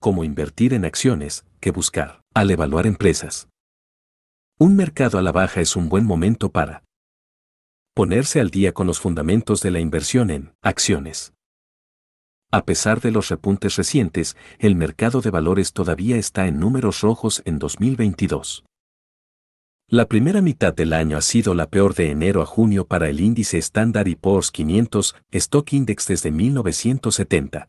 como invertir en acciones, que buscar, al evaluar empresas. Un mercado a la baja es un buen momento para ponerse al día con los fundamentos de la inversión en acciones. A pesar de los repuntes recientes, el mercado de valores todavía está en números rojos en 2022. La primera mitad del año ha sido la peor de enero a junio para el índice Standard Poor's 500 Stock Index desde 1970.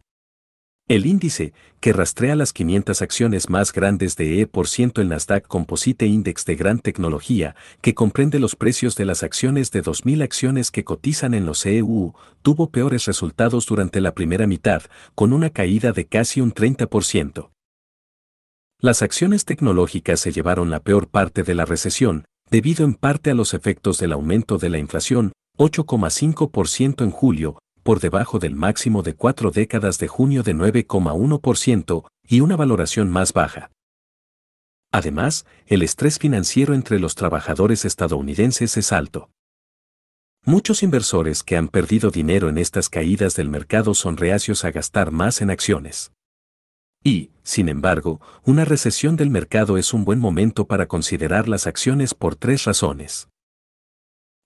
El índice, que rastrea las 500 acciones más grandes de E% el Nasdaq Composite Index de Gran Tecnología, que comprende los precios de las acciones de 2.000 acciones que cotizan en los EU, tuvo peores resultados durante la primera mitad, con una caída de casi un 30%. Las acciones tecnológicas se llevaron la peor parte de la recesión, debido en parte a los efectos del aumento de la inflación, 8,5% en julio, por debajo del máximo de cuatro décadas de junio de 9,1% y una valoración más baja. Además, el estrés financiero entre los trabajadores estadounidenses es alto. Muchos inversores que han perdido dinero en estas caídas del mercado son reacios a gastar más en acciones. Y, sin embargo, una recesión del mercado es un buen momento para considerar las acciones por tres razones.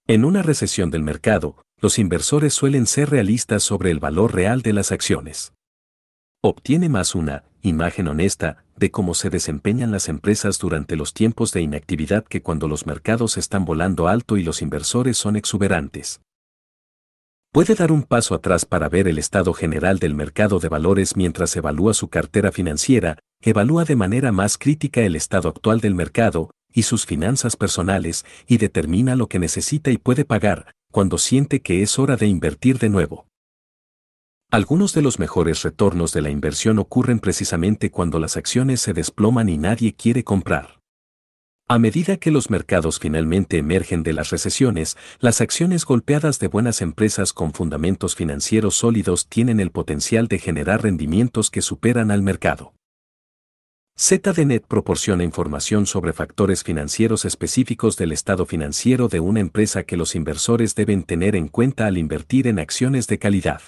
En una recesión del mercado, los inversores suelen ser realistas sobre el valor real de las acciones. Obtiene más una imagen honesta de cómo se desempeñan las empresas durante los tiempos de inactividad que cuando los mercados están volando alto y los inversores son exuberantes. Puede dar un paso atrás para ver el estado general del mercado de valores mientras evalúa su cartera financiera, evalúa de manera más crítica el estado actual del mercado y sus finanzas personales y determina lo que necesita y puede pagar cuando siente que es hora de invertir de nuevo. Algunos de los mejores retornos de la inversión ocurren precisamente cuando las acciones se desploman y nadie quiere comprar. A medida que los mercados finalmente emergen de las recesiones, las acciones golpeadas de buenas empresas con fundamentos financieros sólidos tienen el potencial de generar rendimientos que superan al mercado. ZDNet proporciona información sobre factores financieros específicos del estado financiero de una empresa que los inversores deben tener en cuenta al invertir en acciones de calidad.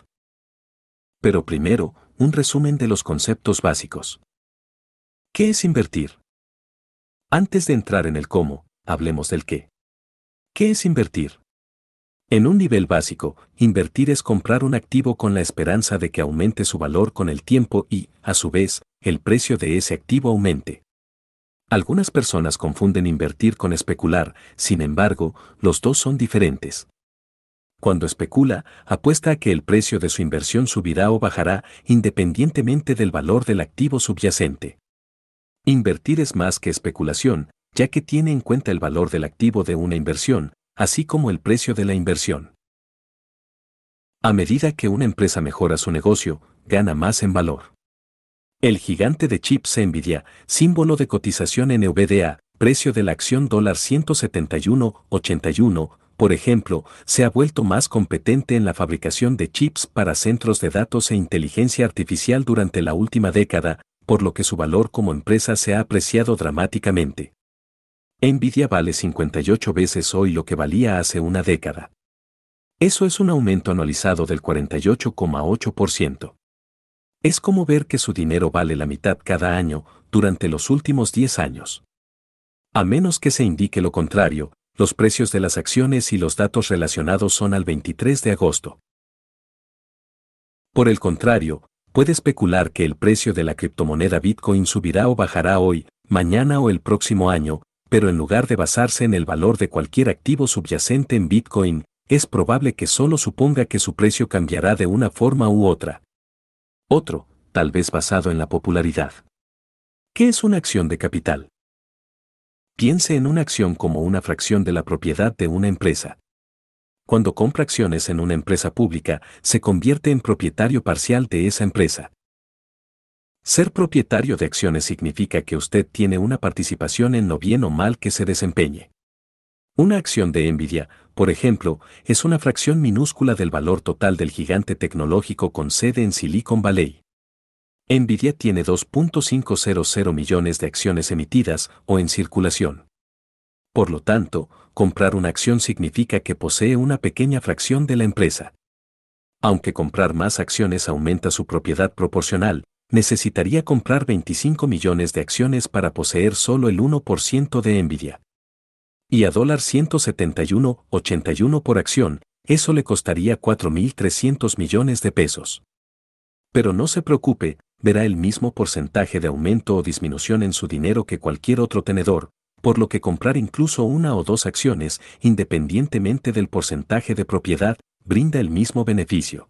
Pero primero, un resumen de los conceptos básicos. ¿Qué es invertir? Antes de entrar en el cómo, hablemos del qué. ¿Qué es invertir? En un nivel básico, invertir es comprar un activo con la esperanza de que aumente su valor con el tiempo y, a su vez, el precio de ese activo aumente. Algunas personas confunden invertir con especular, sin embargo, los dos son diferentes. Cuando especula, apuesta a que el precio de su inversión subirá o bajará independientemente del valor del activo subyacente. Invertir es más que especulación, ya que tiene en cuenta el valor del activo de una inversión, así como el precio de la inversión. A medida que una empresa mejora su negocio, gana más en valor. El gigante de chips Nvidia, símbolo de cotización en NVDA, precio de la acción dólar 171.81, por ejemplo, se ha vuelto más competente en la fabricación de chips para centros de datos e inteligencia artificial durante la última década, por lo que su valor como empresa se ha apreciado dramáticamente. Nvidia vale 58 veces hoy lo que valía hace una década. Eso es un aumento anualizado del 48,8%. Es como ver que su dinero vale la mitad cada año durante los últimos 10 años. A menos que se indique lo contrario, los precios de las acciones y los datos relacionados son al 23 de agosto. Por el contrario, puede especular que el precio de la criptomoneda Bitcoin subirá o bajará hoy, mañana o el próximo año, pero en lugar de basarse en el valor de cualquier activo subyacente en Bitcoin, es probable que solo suponga que su precio cambiará de una forma u otra. Otro, tal vez basado en la popularidad. ¿Qué es una acción de capital? Piense en una acción como una fracción de la propiedad de una empresa. Cuando compra acciones en una empresa pública, se convierte en propietario parcial de esa empresa. Ser propietario de acciones significa que usted tiene una participación en lo bien o mal que se desempeñe. Una acción de Nvidia, por ejemplo, es una fracción minúscula del valor total del gigante tecnológico con sede en Silicon Valley. Nvidia tiene 2.500 millones de acciones emitidas o en circulación. Por lo tanto, comprar una acción significa que posee una pequeña fracción de la empresa. Aunque comprar más acciones aumenta su propiedad proporcional, necesitaría comprar 25 millones de acciones para poseer solo el 1% de Nvidia. Y a dólar 171.81 por acción, eso le costaría 4.300 millones de pesos. Pero no se preocupe, verá el mismo porcentaje de aumento o disminución en su dinero que cualquier otro tenedor, por lo que comprar incluso una o dos acciones, independientemente del porcentaje de propiedad, brinda el mismo beneficio.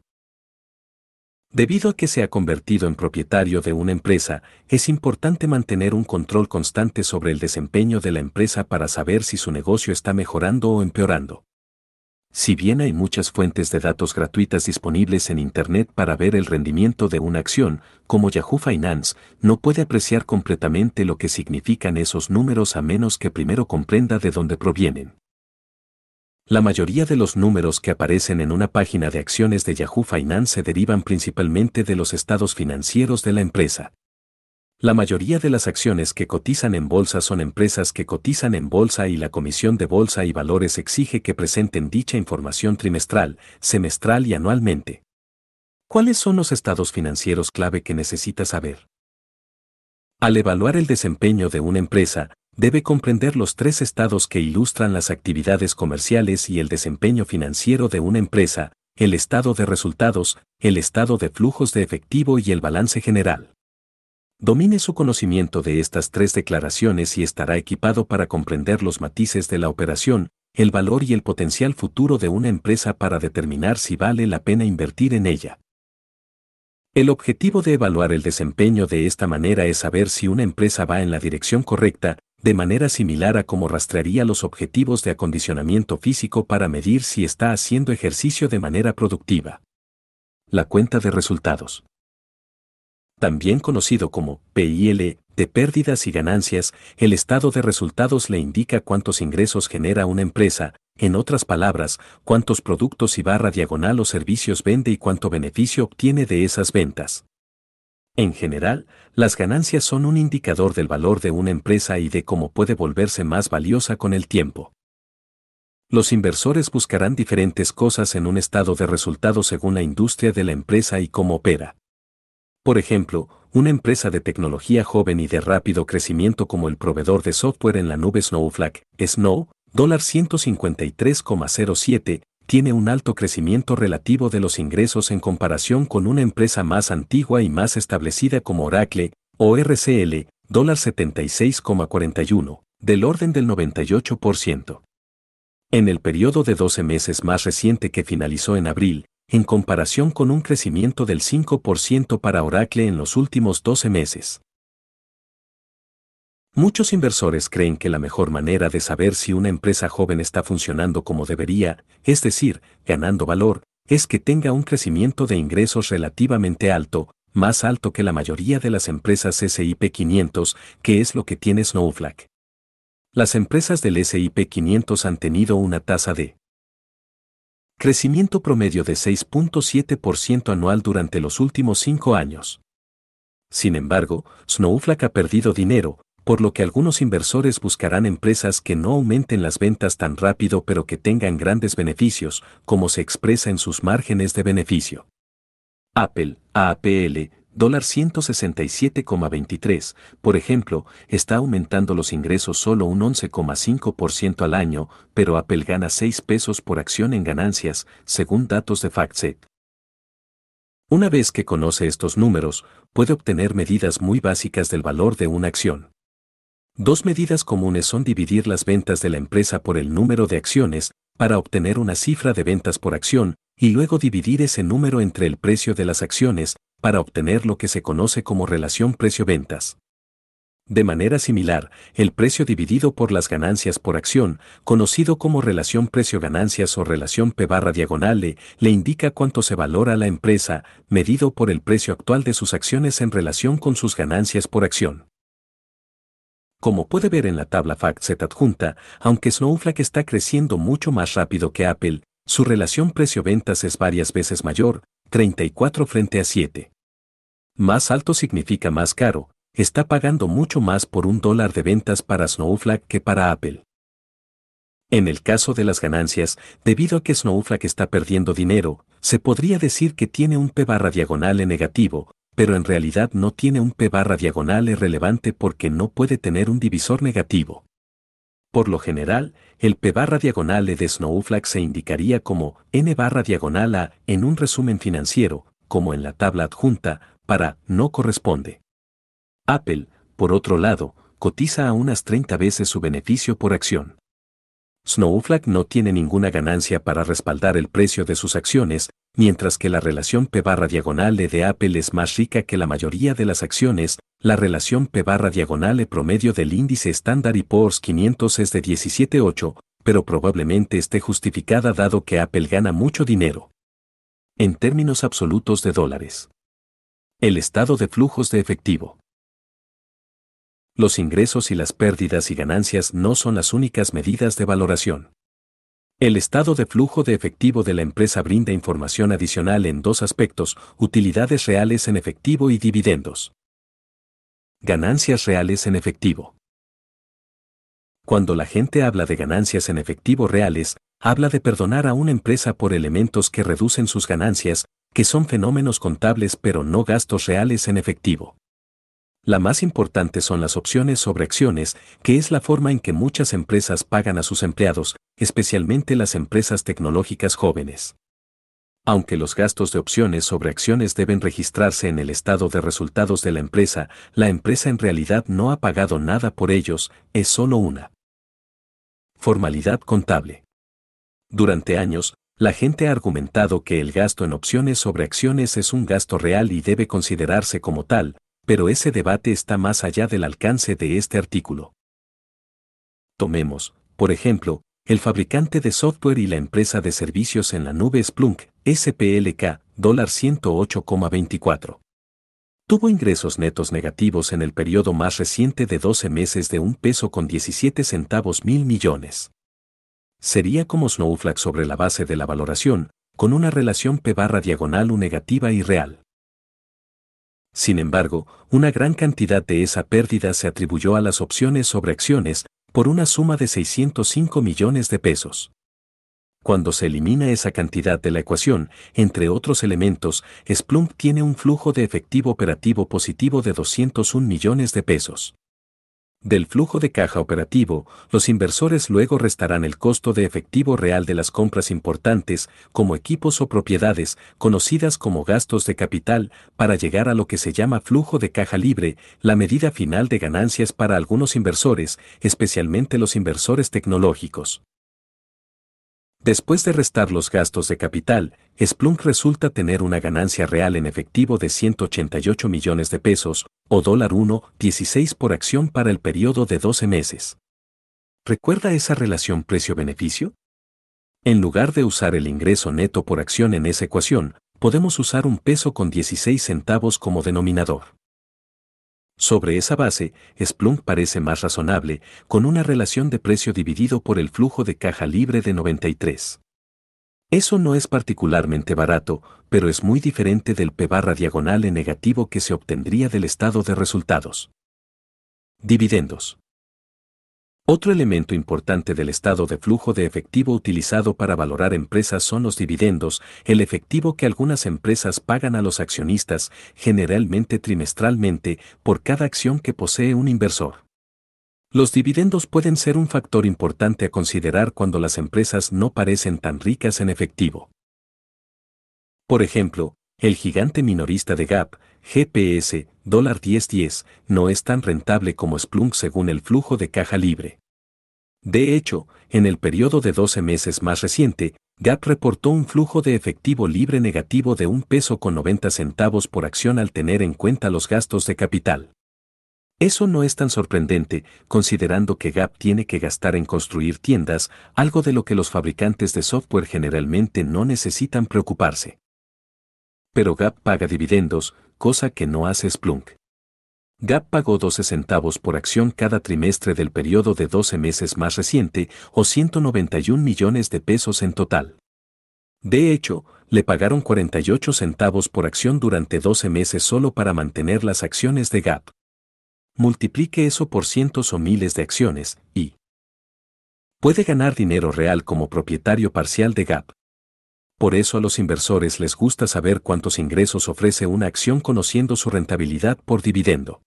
Debido a que se ha convertido en propietario de una empresa, es importante mantener un control constante sobre el desempeño de la empresa para saber si su negocio está mejorando o empeorando. Si bien hay muchas fuentes de datos gratuitas disponibles en Internet para ver el rendimiento de una acción, como Yahoo Finance, no puede apreciar completamente lo que significan esos números a menos que primero comprenda de dónde provienen. La mayoría de los números que aparecen en una página de acciones de Yahoo Finance se derivan principalmente de los estados financieros de la empresa. La mayoría de las acciones que cotizan en bolsa son empresas que cotizan en bolsa y la Comisión de Bolsa y Valores exige que presenten dicha información trimestral, semestral y anualmente. ¿Cuáles son los estados financieros clave que necesita saber? Al evaluar el desempeño de una empresa, debe comprender los tres estados que ilustran las actividades comerciales y el desempeño financiero de una empresa, el estado de resultados, el estado de flujos de efectivo y el balance general. Domine su conocimiento de estas tres declaraciones y estará equipado para comprender los matices de la operación, el valor y el potencial futuro de una empresa para determinar si vale la pena invertir en ella. El objetivo de evaluar el desempeño de esta manera es saber si una empresa va en la dirección correcta, de manera similar a como rastrearía los objetivos de acondicionamiento físico para medir si está haciendo ejercicio de manera productiva. La cuenta de resultados. También conocido como PIL, de pérdidas y ganancias, el estado de resultados le indica cuántos ingresos genera una empresa, en otras palabras, cuántos productos y barra diagonal o servicios vende y cuánto beneficio obtiene de esas ventas. En general, las ganancias son un indicador del valor de una empresa y de cómo puede volverse más valiosa con el tiempo. Los inversores buscarán diferentes cosas en un estado de resultado según la industria de la empresa y cómo opera. Por ejemplo, una empresa de tecnología joven y de rápido crecimiento como el proveedor de software en la nube Snowflake, Snow, dólar 153,07, tiene un alto crecimiento relativo de los ingresos en comparación con una empresa más antigua y más establecida como Oracle, o RCL, dólar 76,41, del orden del 98%. En el periodo de 12 meses más reciente que finalizó en abril, en comparación con un crecimiento del 5% para Oracle en los últimos 12 meses. Muchos inversores creen que la mejor manera de saber si una empresa joven está funcionando como debería, es decir, ganando valor, es que tenga un crecimiento de ingresos relativamente alto, más alto que la mayoría de las empresas SIP 500, que es lo que tiene Snowflake. Las empresas del SIP 500 han tenido una tasa de crecimiento promedio de 6.7% anual durante los últimos cinco años. Sin embargo, Snowflake ha perdido dinero, por lo que algunos inversores buscarán empresas que no aumenten las ventas tan rápido pero que tengan grandes beneficios, como se expresa en sus márgenes de beneficio. Apple, AAPL, dólar 167,23, por ejemplo, está aumentando los ingresos solo un 11,5% al año, pero Apple gana 6 pesos por acción en ganancias, según datos de FactSet. Una vez que conoce estos números, puede obtener medidas muy básicas del valor de una acción. Dos medidas comunes son dividir las ventas de la empresa por el número de acciones, para obtener una cifra de ventas por acción, y luego dividir ese número entre el precio de las acciones, para obtener lo que se conoce como relación precio-ventas. De manera similar, el precio dividido por las ganancias por acción, conocido como relación precio-ganancias o relación P barra diagonal e, le indica cuánto se valora la empresa, medido por el precio actual de sus acciones en relación con sus ganancias por acción. Como puede ver en la tabla FactSet adjunta, aunque Snowflake está creciendo mucho más rápido que Apple, su relación precio-ventas es varias veces mayor, 34 frente a 7. Más alto significa más caro, está pagando mucho más por un dólar de ventas para Snowflake que para Apple. En el caso de las ganancias, debido a que Snowflake está perdiendo dinero, se podría decir que tiene un P barra diagonal en negativo, pero en realidad no tiene un P barra diagonal E relevante porque no puede tener un divisor negativo. Por lo general, el P barra diagonal E de Snowflake se indicaría como N barra diagonal A en un resumen financiero, como en la tabla adjunta, para no corresponde. Apple, por otro lado, cotiza a unas 30 veces su beneficio por acción. Snowflake no tiene ninguna ganancia para respaldar el precio de sus acciones, mientras que la relación P barra diagonal E de Apple es más rica que la mayoría de las acciones, la relación P barra diagonal E promedio del índice Standard Poor's 500 es de 17.8, pero probablemente esté justificada dado que Apple gana mucho dinero. En términos absolutos de dólares. El estado de flujos de efectivo. Los ingresos y las pérdidas y ganancias no son las únicas medidas de valoración. El estado de flujo de efectivo de la empresa brinda información adicional en dos aspectos, utilidades reales en efectivo y dividendos. Ganancias reales en efectivo. Cuando la gente habla de ganancias en efectivo reales, habla de perdonar a una empresa por elementos que reducen sus ganancias, que son fenómenos contables pero no gastos reales en efectivo. La más importante son las opciones sobre acciones, que es la forma en que muchas empresas pagan a sus empleados, especialmente las empresas tecnológicas jóvenes. Aunque los gastos de opciones sobre acciones deben registrarse en el estado de resultados de la empresa, la empresa en realidad no ha pagado nada por ellos, es solo una formalidad contable. Durante años, la gente ha argumentado que el gasto en opciones sobre acciones es un gasto real y debe considerarse como tal, pero ese debate está más allá del alcance de este artículo. Tomemos, por ejemplo, el fabricante de software y la empresa de servicios en la nube Splunk, SPLK, dólar 108,24. Tuvo ingresos netos negativos en el periodo más reciente de 12 meses de un peso con 17 centavos mil millones. Sería como Snowflake sobre la base de la valoración, con una relación P barra diagonal U negativa y real. Sin embargo, una gran cantidad de esa pérdida se atribuyó a las opciones sobre acciones, por una suma de 605 millones de pesos. Cuando se elimina esa cantidad de la ecuación, entre otros elementos, Splunk tiene un flujo de efectivo operativo positivo de 201 millones de pesos. Del flujo de caja operativo, los inversores luego restarán el costo de efectivo real de las compras importantes, como equipos o propiedades, conocidas como gastos de capital, para llegar a lo que se llama flujo de caja libre, la medida final de ganancias para algunos inversores, especialmente los inversores tecnológicos. Después de restar los gastos de capital, Splunk resulta tener una ganancia real en efectivo de 188 millones de pesos, o dólar 1.16 por acción para el periodo de 12 meses. ¿Recuerda esa relación precio-beneficio? En lugar de usar el ingreso neto por acción en esa ecuación, podemos usar un peso con 16 centavos como denominador. Sobre esa base, Splunk parece más razonable, con una relación de precio dividido por el flujo de caja libre de 93. Eso no es particularmente barato, pero es muy diferente del P barra diagonal en negativo que se obtendría del estado de resultados. Dividendos. Otro elemento importante del estado de flujo de efectivo utilizado para valorar empresas son los dividendos, el efectivo que algunas empresas pagan a los accionistas, generalmente trimestralmente, por cada acción que posee un inversor. Los dividendos pueden ser un factor importante a considerar cuando las empresas no parecen tan ricas en efectivo. Por ejemplo, el gigante minorista de Gap, GPS, dólar 1010, no es tan rentable como Splunk según el flujo de caja libre. De hecho, en el periodo de 12 meses más reciente, Gap reportó un flujo de efectivo libre negativo de un peso con 90 centavos por acción al tener en cuenta los gastos de capital. Eso no es tan sorprendente, considerando que Gap tiene que gastar en construir tiendas, algo de lo que los fabricantes de software generalmente no necesitan preocuparse pero Gap paga dividendos, cosa que no hace Splunk. Gap pagó 12 centavos por acción cada trimestre del periodo de 12 meses más reciente, o 191 millones de pesos en total. De hecho, le pagaron 48 centavos por acción durante 12 meses solo para mantener las acciones de Gap. Multiplique eso por cientos o miles de acciones, y puede ganar dinero real como propietario parcial de Gap. Por eso a los inversores les gusta saber cuántos ingresos ofrece una acción conociendo su rentabilidad por dividendo.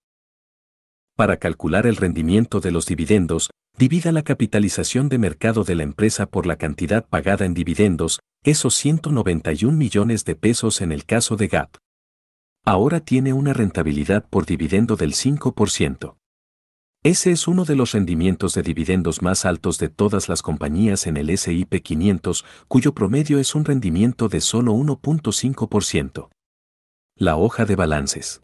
Para calcular el rendimiento de los dividendos, divida la capitalización de mercado de la empresa por la cantidad pagada en dividendos, esos 191 millones de pesos en el caso de GAP. Ahora tiene una rentabilidad por dividendo del 5%. Ese es uno de los rendimientos de dividendos más altos de todas las compañías en el SIP 500, cuyo promedio es un rendimiento de solo 1.5%. La hoja de balances.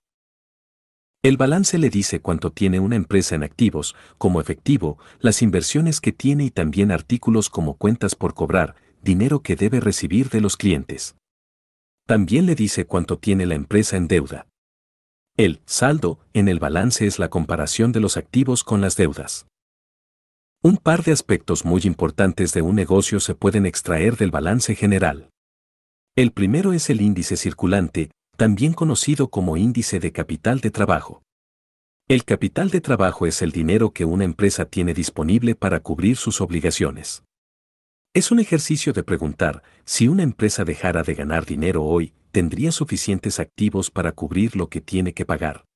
El balance le dice cuánto tiene una empresa en activos, como efectivo, las inversiones que tiene y también artículos como cuentas por cobrar, dinero que debe recibir de los clientes. También le dice cuánto tiene la empresa en deuda. El saldo en el balance es la comparación de los activos con las deudas. Un par de aspectos muy importantes de un negocio se pueden extraer del balance general. El primero es el índice circulante, también conocido como índice de capital de trabajo. El capital de trabajo es el dinero que una empresa tiene disponible para cubrir sus obligaciones. Es un ejercicio de preguntar, si una empresa dejara de ganar dinero hoy, ¿tendría suficientes activos para cubrir lo que tiene que pagar?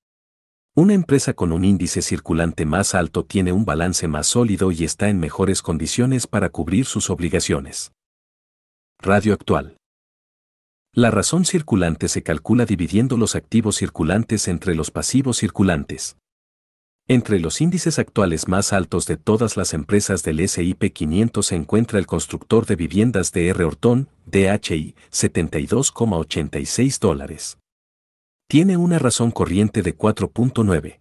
Una empresa con un índice circulante más alto tiene un balance más sólido y está en mejores condiciones para cubrir sus obligaciones. Radio actual. La razón circulante se calcula dividiendo los activos circulantes entre los pasivos circulantes. Entre los índices actuales más altos de todas las empresas del SIP 500 se encuentra el constructor de viviendas de R. Horton, DHI, 72,86 dólares. Tiene una razón corriente de 4.9.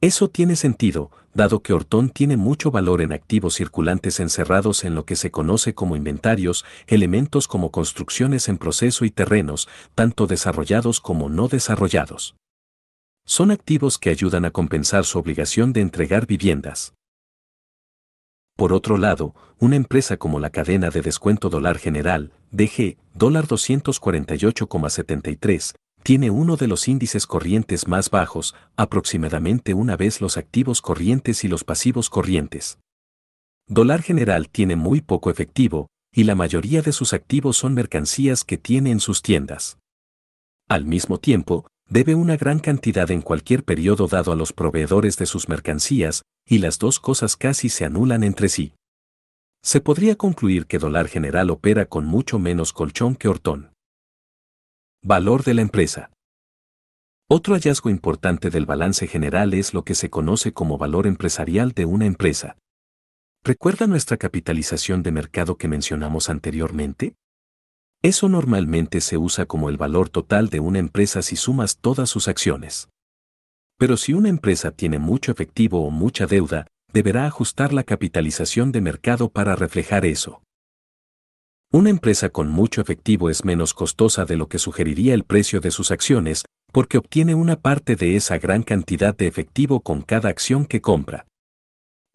Eso tiene sentido, dado que Horton tiene mucho valor en activos circulantes encerrados en lo que se conoce como inventarios, elementos como construcciones en proceso y terrenos, tanto desarrollados como no desarrollados son activos que ayudan a compensar su obligación de entregar viviendas. Por otro lado, una empresa como la cadena de descuento dólar general, DG, dólar 248,73, tiene uno de los índices corrientes más bajos, aproximadamente una vez los activos corrientes y los pasivos corrientes. Dólar general tiene muy poco efectivo, y la mayoría de sus activos son mercancías que tiene en sus tiendas. Al mismo tiempo, debe una gran cantidad en cualquier periodo dado a los proveedores de sus mercancías, y las dos cosas casi se anulan entre sí. Se podría concluir que Dólar General opera con mucho menos colchón que Hortón. Valor de la empresa. Otro hallazgo importante del balance general es lo que se conoce como valor empresarial de una empresa. ¿Recuerda nuestra capitalización de mercado que mencionamos anteriormente? Eso normalmente se usa como el valor total de una empresa si sumas todas sus acciones. Pero si una empresa tiene mucho efectivo o mucha deuda, deberá ajustar la capitalización de mercado para reflejar eso. Una empresa con mucho efectivo es menos costosa de lo que sugeriría el precio de sus acciones, porque obtiene una parte de esa gran cantidad de efectivo con cada acción que compra.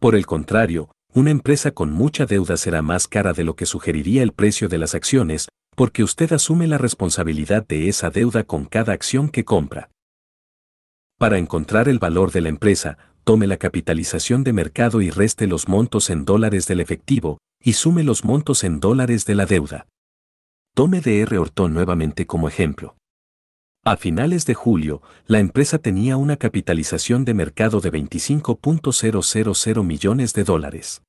Por el contrario, una empresa con mucha deuda será más cara de lo que sugeriría el precio de las acciones, porque usted asume la responsabilidad de esa deuda con cada acción que compra. Para encontrar el valor de la empresa, tome la capitalización de mercado y reste los montos en dólares del efectivo, y sume los montos en dólares de la deuda. Tome DR Horton nuevamente como ejemplo. A finales de julio, la empresa tenía una capitalización de mercado de 25.000 millones de dólares.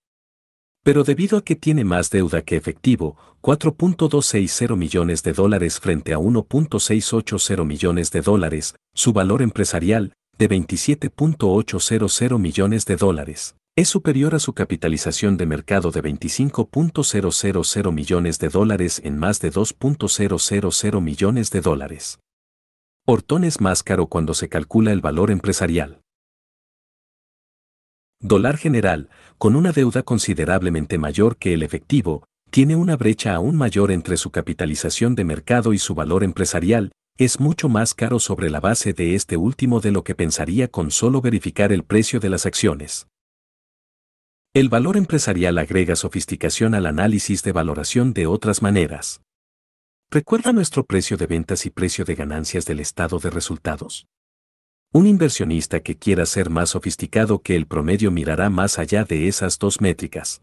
Pero debido a que tiene más deuda que efectivo, 4.260 millones de dólares frente a 1.680 millones de dólares, su valor empresarial, de 27.800 millones de dólares, es superior a su capitalización de mercado de 25.000 millones de dólares en más de 2.000 millones de dólares. Hortón es más caro cuando se calcula el valor empresarial. Dólar general, con una deuda considerablemente mayor que el efectivo, tiene una brecha aún mayor entre su capitalización de mercado y su valor empresarial, es mucho más caro sobre la base de este último de lo que pensaría con solo verificar el precio de las acciones. El valor empresarial agrega sofisticación al análisis de valoración de otras maneras. ¿Recuerda nuestro precio de ventas y precio de ganancias del estado de resultados? Un inversionista que quiera ser más sofisticado que el promedio mirará más allá de esas dos métricas.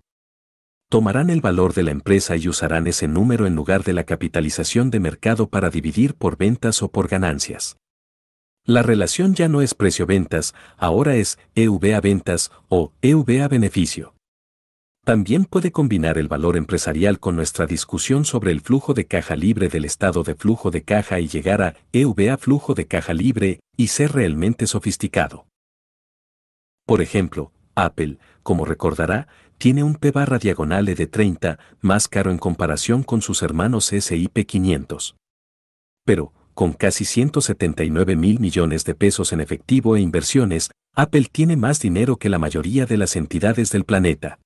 tomarán el valor de la empresa y usarán ese número en lugar de la capitalización de mercado para dividir por ventas o por ganancias. La relación ya no es precio-ventas, ahora es EV a ventas o EV a beneficio. También puede combinar el valor empresarial con nuestra discusión sobre el flujo de caja libre del estado de flujo de caja y llegar a EV a flujo de caja libre y ser realmente sofisticado. Por ejemplo, Apple, como recordará, tiene un P barra diagonal e de 30, más caro en comparación con sus hermanos SIP 500. Pero, con casi 179 mil millones de pesos en efectivo e inversiones, Apple tiene más dinero que la mayoría de las entidades del planeta.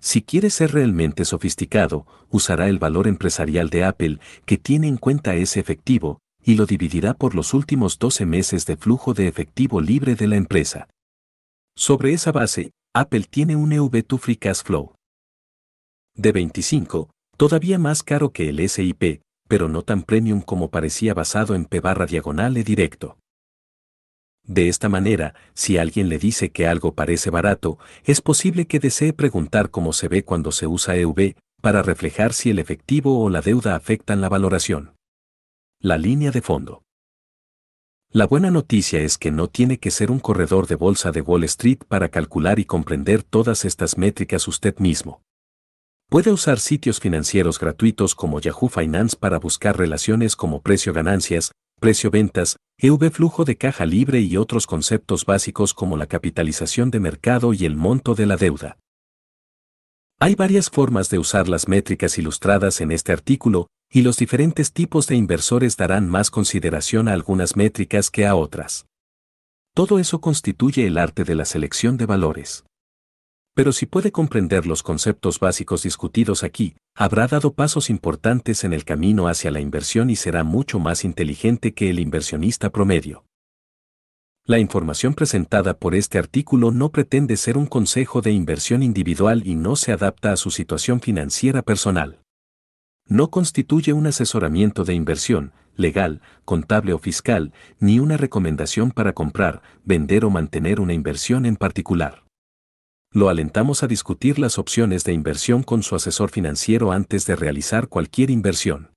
Si quiere ser realmente sofisticado, usará el valor empresarial de Apple, que tiene en cuenta ese efectivo, y lo dividirá por los últimos 12 meses de flujo de efectivo libre de la empresa. Sobre esa base, Apple tiene un EV2 Free Cash Flow de 25, todavía más caro que el SIP, pero no tan premium como parecía basado en P barra diagonal e directo. De esta manera, si alguien le dice que algo parece barato, es posible que desee preguntar cómo se ve cuando se usa EV, para reflejar si el efectivo o la deuda afectan la valoración. La línea de fondo. La buena noticia es que no tiene que ser un corredor de bolsa de Wall Street para calcular y comprender todas estas métricas usted mismo. Puede usar sitios financieros gratuitos como Yahoo Finance para buscar relaciones como precio-ganancias, precio-ventas, EV flujo de caja libre y otros conceptos básicos como la capitalización de mercado y el monto de la deuda. Hay varias formas de usar las métricas ilustradas en este artículo, y los diferentes tipos de inversores darán más consideración a algunas métricas que a otras. Todo eso constituye el arte de la selección de valores. Pero si puede comprender los conceptos básicos discutidos aquí, habrá dado pasos importantes en el camino hacia la inversión y será mucho más inteligente que el inversionista promedio. La información presentada por este artículo no pretende ser un consejo de inversión individual y no se adapta a su situación financiera personal. No constituye un asesoramiento de inversión, legal, contable o fiscal, ni una recomendación para comprar, vender o mantener una inversión en particular lo alentamos a discutir las opciones de inversión con su asesor financiero antes de realizar cualquier inversión.